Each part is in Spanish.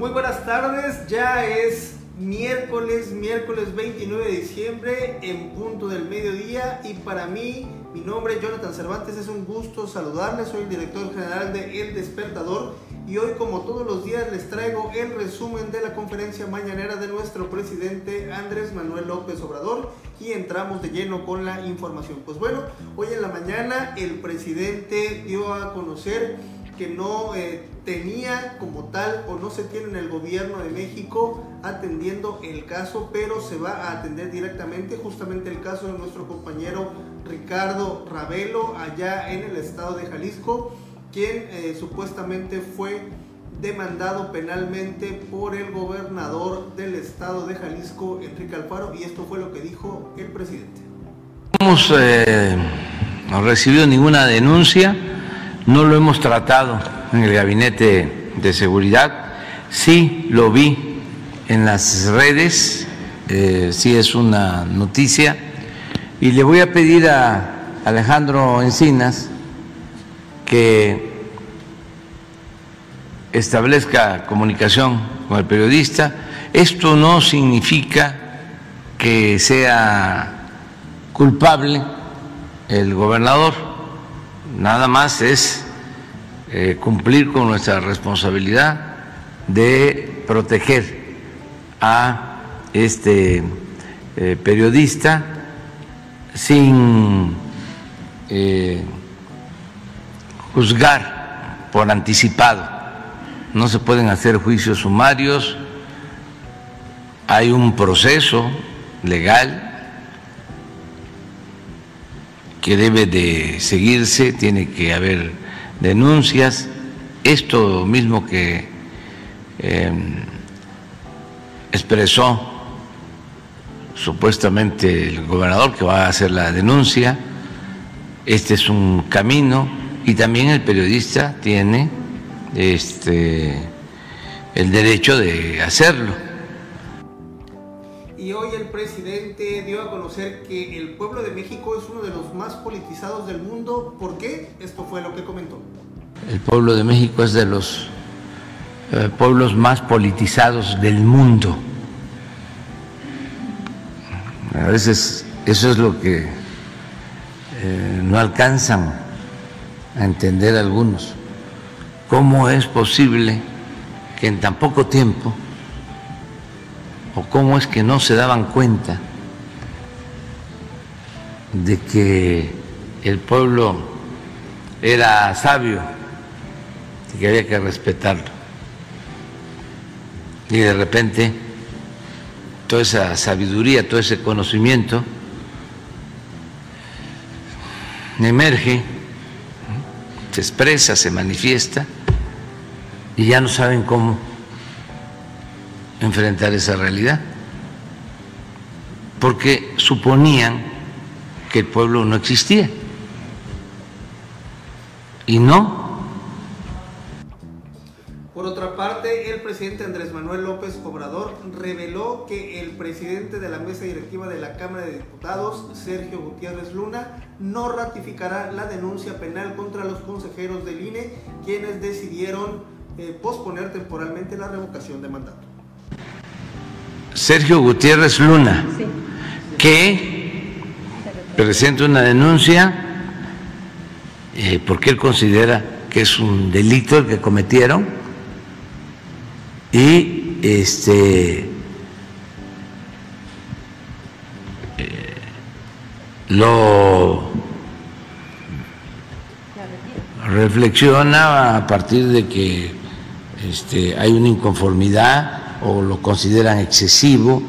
Muy buenas tardes, ya es miércoles, miércoles 29 de diciembre en punto del mediodía y para mí, mi nombre es Jonathan Cervantes, es un gusto saludarles, soy el director general de El Despertador y hoy como todos los días les traigo el resumen de la conferencia mañanera de nuestro presidente Andrés Manuel López Obrador y entramos de lleno con la información. Pues bueno, hoy en la mañana el presidente dio a conocer que no eh, tenía como tal o no se tiene en el gobierno de México atendiendo el caso, pero se va a atender directamente justamente el caso de nuestro compañero Ricardo Ravelo allá en el estado de Jalisco, quien eh, supuestamente fue demandado penalmente por el gobernador del estado de Jalisco, Enrique Alfaro, y esto fue lo que dijo el presidente. No hemos eh, recibido ninguna denuncia no lo hemos tratado en el gabinete de seguridad. Sí lo vi en las redes, eh, sí es una noticia. Y le voy a pedir a Alejandro Encinas que establezca comunicación con el periodista. Esto no significa que sea culpable el gobernador nada más es eh, cumplir con nuestra responsabilidad de proteger a este eh, periodista sin eh, juzgar por anticipado. No se pueden hacer juicios sumarios, hay un proceso legal que debe de seguirse, tiene que haber denuncias, esto mismo que em, expresó supuestamente el gobernador que va a hacer la denuncia, este es un camino y también el periodista tiene este el derecho de hacerlo y hoy el presidente dio a conocer que el pueblo de México es uno de los más politizados del mundo. ¿Por qué? Esto fue lo que comentó. El pueblo de México es de los eh, pueblos más politizados del mundo. A veces eso es lo que eh, no alcanzan a entender algunos. ¿Cómo es posible que en tan poco tiempo o cómo es que no se daban cuenta de que el pueblo era sabio y que había que respetarlo. Y de repente toda esa sabiduría, todo ese conocimiento emerge, se expresa, se manifiesta y ya no saben cómo enfrentar esa realidad, porque suponían que el pueblo no existía. Y no. Por otra parte, el presidente Andrés Manuel López Obrador reveló que el presidente de la mesa directiva de la Cámara de Diputados, Sergio Gutiérrez Luna, no ratificará la denuncia penal contra los consejeros del INE, quienes decidieron eh, posponer temporalmente la revocación de mandato. Sergio Gutiérrez Luna, que presenta una denuncia eh, porque él considera que es un delito el que cometieron y este eh, lo reflexiona a partir de que este, hay una inconformidad o lo consideran excesivo.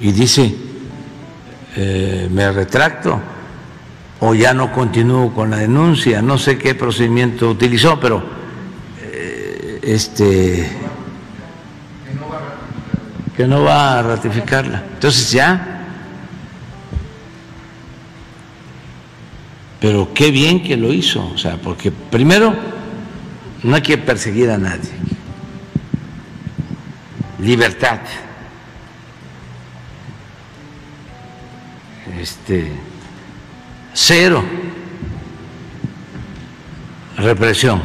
Y dice, eh, me retracto o ya no continúo con la denuncia, no sé qué procedimiento utilizó, pero eh, este que no va a ratificarla. Entonces ya, pero qué bien que lo hizo, o sea, porque primero no hay que perseguir a nadie libertad. Este, cero represión.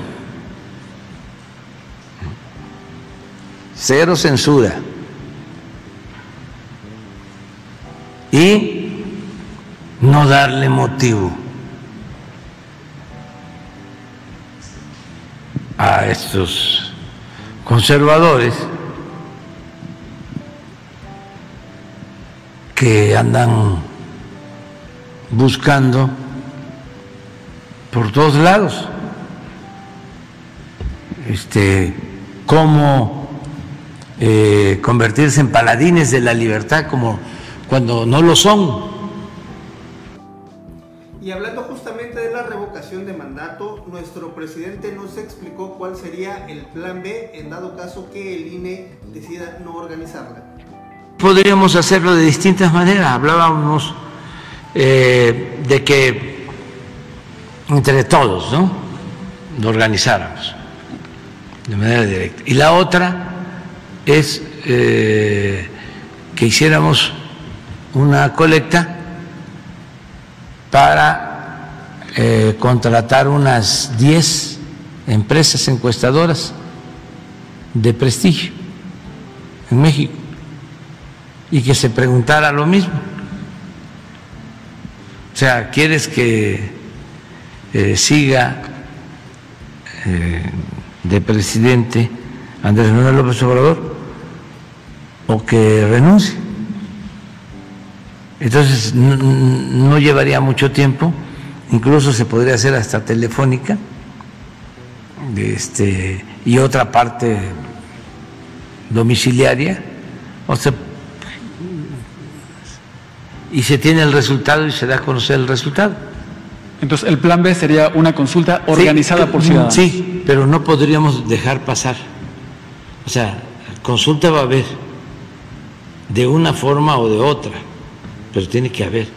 cero censura. Y no darle motivo a estos conservadores que andan buscando por todos lados este, cómo eh, convertirse en paladines de la libertad como cuando no lo son. Y hablando justamente de la revocación de mandato, nuestro presidente nos explicó cuál sería el plan B en dado caso que el INE decida no organizarla podríamos hacerlo de distintas maneras. Hablábamos eh, de que entre todos, ¿no? Lo organizáramos de manera directa. Y la otra es eh, que hiciéramos una colecta para eh, contratar unas 10 empresas encuestadoras de prestigio en México y que se preguntara lo mismo. O sea, ¿quieres que eh, siga eh, de presidente Andrés Manuel López Obrador o que renuncie? Entonces no, llevaría mucho tiempo, incluso se podría hacer hasta telefónica este, y otra parte domiciliaria. O sea, y se tiene el resultado y se da a conocer el resultado. Entonces, el plan B sería una consulta organizada por ciudadanos. Sí, pero no podríamos dejar pasar. O sea, consulta va a haber de una forma o de otra, pero tiene que haber.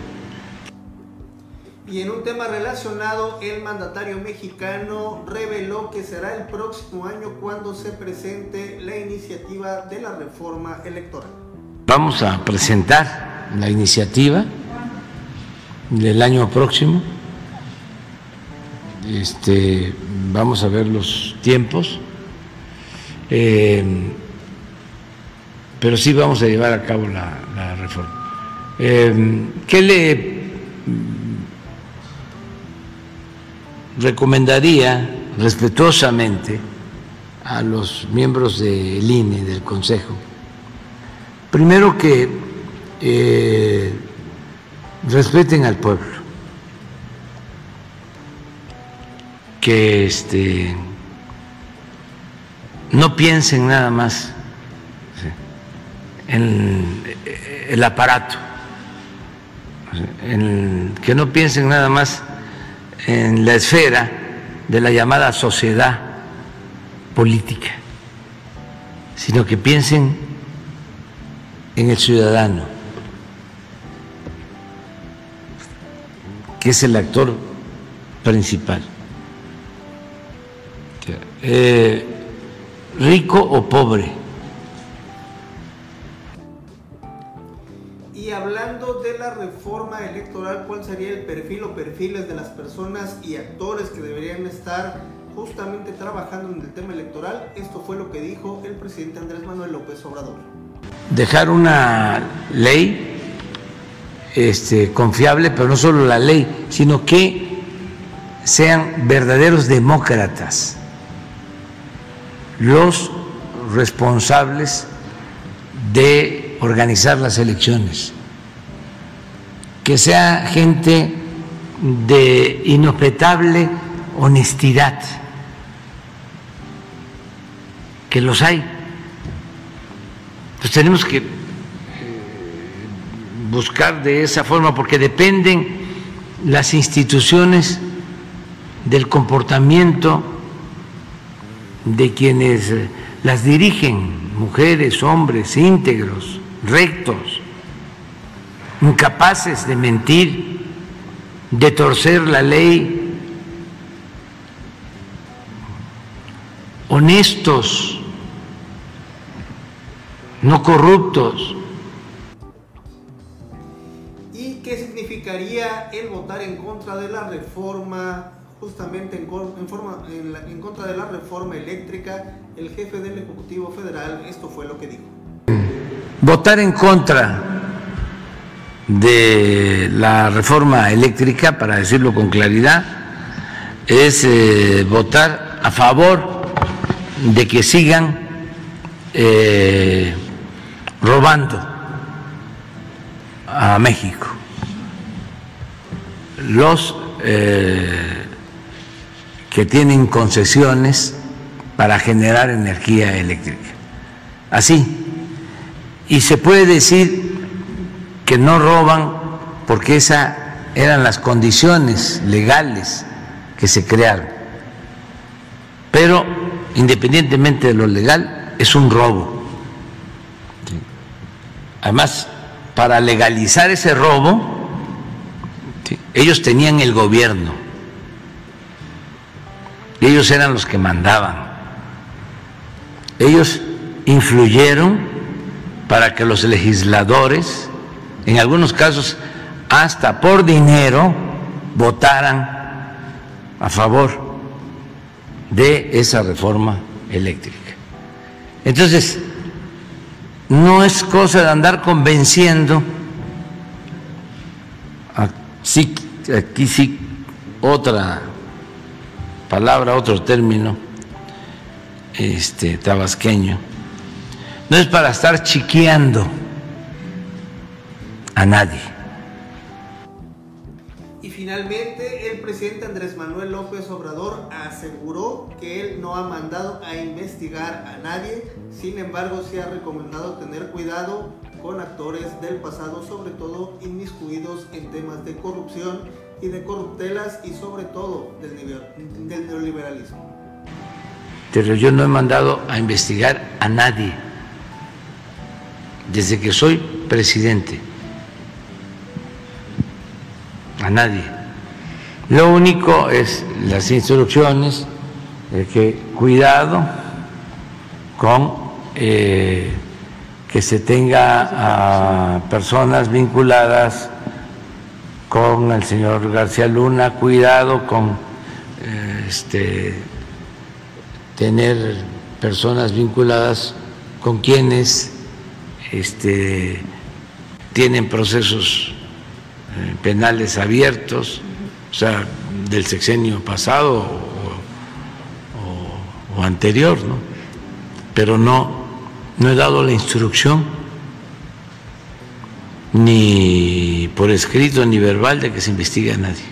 Y en un tema relacionado, el mandatario mexicano reveló que será el próximo año cuando se presente la iniciativa de la reforma electoral. Vamos a presentar la iniciativa del año próximo. Este, vamos a ver los tiempos, eh, pero sí vamos a llevar a cabo la, reforma. Eh, ¿Qué le recomendaría respetuosamente a los miembros del INE, del Consejo? Primero que eh, respeten al pueblo, que este, no piensen nada más en el aparato, en, que no piensen nada más en la esfera de la llamada sociedad política, sino que piensen en el ciudadano que es el actor principal. Eh, rico o pobre. Y hablando de la reforma electoral, ¿cuál sería el perfil o perfiles de las personas y actores que deberían estar justamente trabajando en el tema electoral? Esto fue lo que dijo el presidente Andrés Manuel López Obrador. Dejar una ley este, confiable, pero no solo la ley, sino que sean verdaderos demócratas. Los responsables de organizar las elecciones, que sea gente de inobjetable honestidad, que los hay. Pues tenemos que buscar de esa forma, porque dependen las instituciones del comportamiento de quienes las dirigen, mujeres, hombres, íntegros, rectos, incapaces de mentir, de torcer la ley, honestos, no corruptos. Significaría el votar en contra de la reforma justamente en, forma, en contra de la reforma eléctrica, el jefe del Ejecutivo Federal, esto fue lo que dijo. Votar en contra de la reforma eléctrica, para decirlo con claridad, es eh, votar a favor de que sigan eh, robando a México los eh, que tienen concesiones para generar energía eléctrica. Así. Y se puede decir que no roban porque esas eran las condiciones legales que se crearon. Pero independientemente de lo legal, es un robo. Además, para legalizar ese robo, ellos tenían el gobierno, ellos eran los que mandaban, ellos influyeron para que los legisladores en algunos casos hasta por dinero, votaran a favor de esa reforma eléctrica. Entonces, no es cosa de andar convenciendo, aquí sí, otra palabra, otro término este, tabasqueño, no es para estar chiqueando a nadie. Y finalmente el presidente Andrés Manuel López Obrador aseguró que él no ha mandado a investigar a nadie, sin embargo se ha recomendado tener cuidado con actores del pasado, sobre todo inmiscuidos en temas de corrupción y de corruptelas y sobre todo del, del neoliberalismo. Pero yo no he mandado a investigar a nadie desde que soy presidente a nadie. Lo único es las instrucciones de que cuidado con eh, que se tenga a personas vinculadas con el señor García Luna, cuidado con eh, este, tener personas vinculadas con quienes este, tienen procesos eh, penales abiertos, o sea, del sexenio pasado o, anterior, ¿no? Pero no, no he dado la instrucción ni por escrito ni verbal de que se investigue a nadie.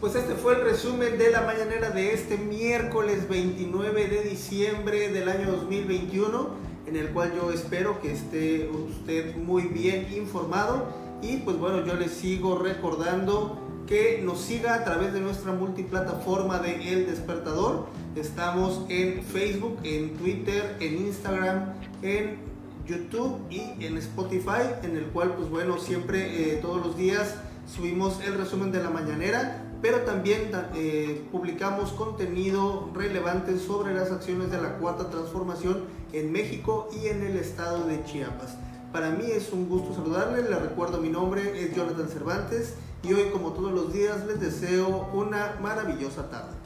Pues este fue el resumen de la mañanera de este miércoles 29 de diciembre del año 2021, en el cual yo espero que esté usted muy bien informado y pues bueno, yo les sigo recordando que nos siga a través de nuestra multiplataforma de El Despertador. Estamos en Facebook, en Twitter, en Instagram, en YouTube y en Spotify, en el cual pues bueno, siempre eh, todos los días subimos el resumen de la mañanera, pero también eh, publicamos contenido relevante sobre las acciones de la cuarta transformación en México y en el estado de Chiapas. Para mí es un gusto saludarles, les recuerdo mi nombre es Jonathan Cervantes y hoy como todos los días les deseo una maravillosa tarde.